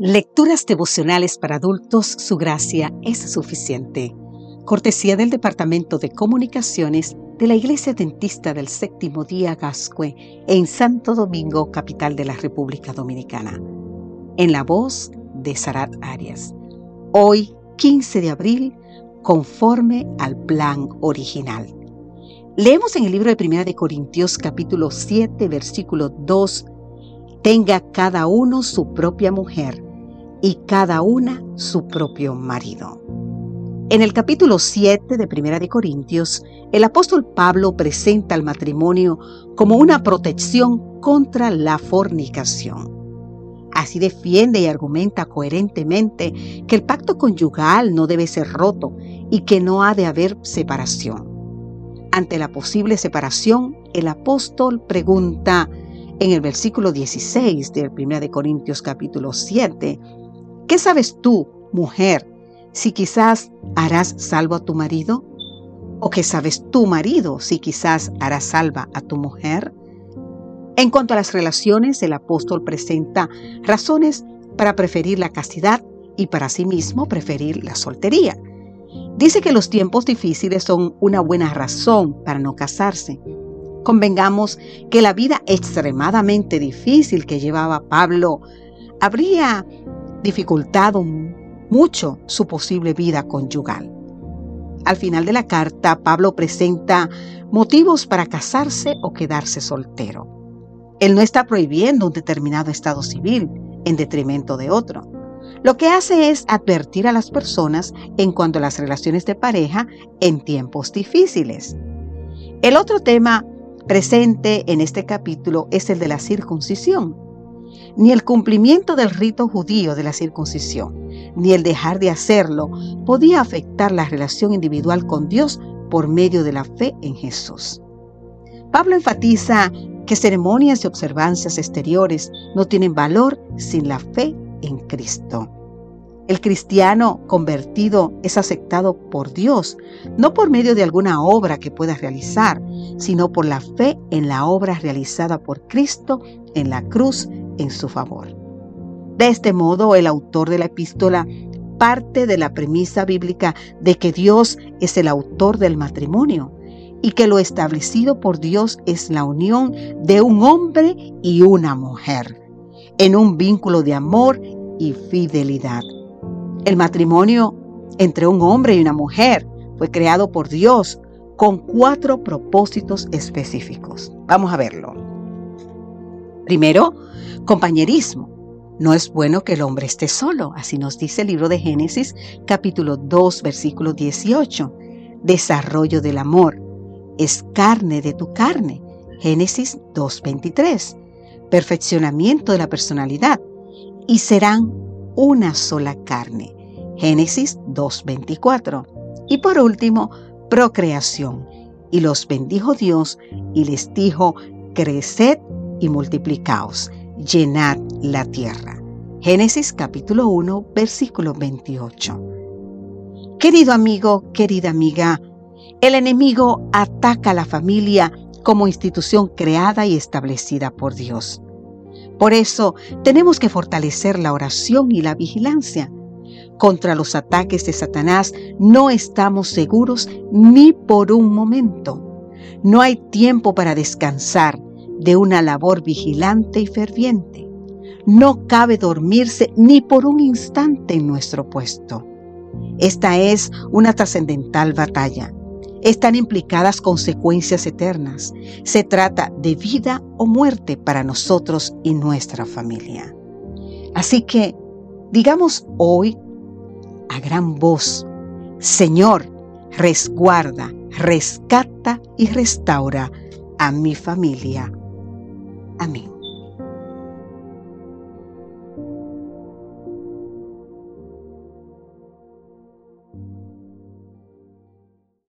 Lecturas devocionales para adultos, su gracia es suficiente. Cortesía del Departamento de Comunicaciones de la Iglesia Dentista del Séptimo Día Gascue en Santo Domingo, capital de la República Dominicana. En la voz de Sarat Arias. Hoy, 15 de abril, conforme al plan original. Leemos en el libro de Primera de Corintios capítulo 7, versículo 2, tenga cada uno su propia mujer y cada una su propio marido. En el capítulo 7 de Primera de Corintios, el apóstol Pablo presenta al matrimonio como una protección contra la fornicación. Así defiende y argumenta coherentemente que el pacto conyugal no debe ser roto y que no ha de haber separación. Ante la posible separación, el apóstol pregunta en el versículo 16 del 1 de Corintios capítulo 7, ¿Qué sabes tú, mujer, si quizás harás salvo a tu marido? ¿O qué sabes tú, marido, si quizás harás salva a tu mujer? En cuanto a las relaciones, el apóstol presenta razones para preferir la castidad y para sí mismo preferir la soltería. Dice que los tiempos difíciles son una buena razón para no casarse. Convengamos que la vida extremadamente difícil que llevaba Pablo habría dificultado mucho su posible vida conyugal. Al final de la carta, Pablo presenta motivos para casarse o quedarse soltero. Él no está prohibiendo un determinado estado civil en detrimento de otro. Lo que hace es advertir a las personas en cuanto a las relaciones de pareja en tiempos difíciles. El otro tema presente en este capítulo es el de la circuncisión ni el cumplimiento del rito judío de la circuncisión, ni el dejar de hacerlo podía afectar la relación individual con Dios por medio de la fe en Jesús. Pablo enfatiza que ceremonias y observancias exteriores no tienen valor sin la fe en Cristo. El cristiano convertido es aceptado por Dios, no por medio de alguna obra que pueda realizar, sino por la fe en la obra realizada por Cristo en la cruz en su favor. De este modo, el autor de la epístola parte de la premisa bíblica de que Dios es el autor del matrimonio y que lo establecido por Dios es la unión de un hombre y una mujer en un vínculo de amor y fidelidad. El matrimonio entre un hombre y una mujer fue creado por Dios con cuatro propósitos específicos. Vamos a verlo. Primero, compañerismo. No es bueno que el hombre esté solo, así nos dice el libro de Génesis capítulo 2 versículo 18. Desarrollo del amor. Es carne de tu carne. Génesis 2.23. Perfeccionamiento de la personalidad. Y serán una sola carne. Génesis 2.24. Y por último, procreación. Y los bendijo Dios y les dijo, creced y multiplicaos, llenad la tierra. Génesis capítulo 1, versículo 28. Querido amigo, querida amiga, el enemigo ataca a la familia como institución creada y establecida por Dios. Por eso tenemos que fortalecer la oración y la vigilancia. Contra los ataques de Satanás no estamos seguros ni por un momento. No hay tiempo para descansar, de una labor vigilante y ferviente. No cabe dormirse ni por un instante en nuestro puesto. Esta es una trascendental batalla. Están implicadas consecuencias eternas. Se trata de vida o muerte para nosotros y nuestra familia. Así que digamos hoy a gran voz, Señor, resguarda, rescata y restaura a mi familia Amém.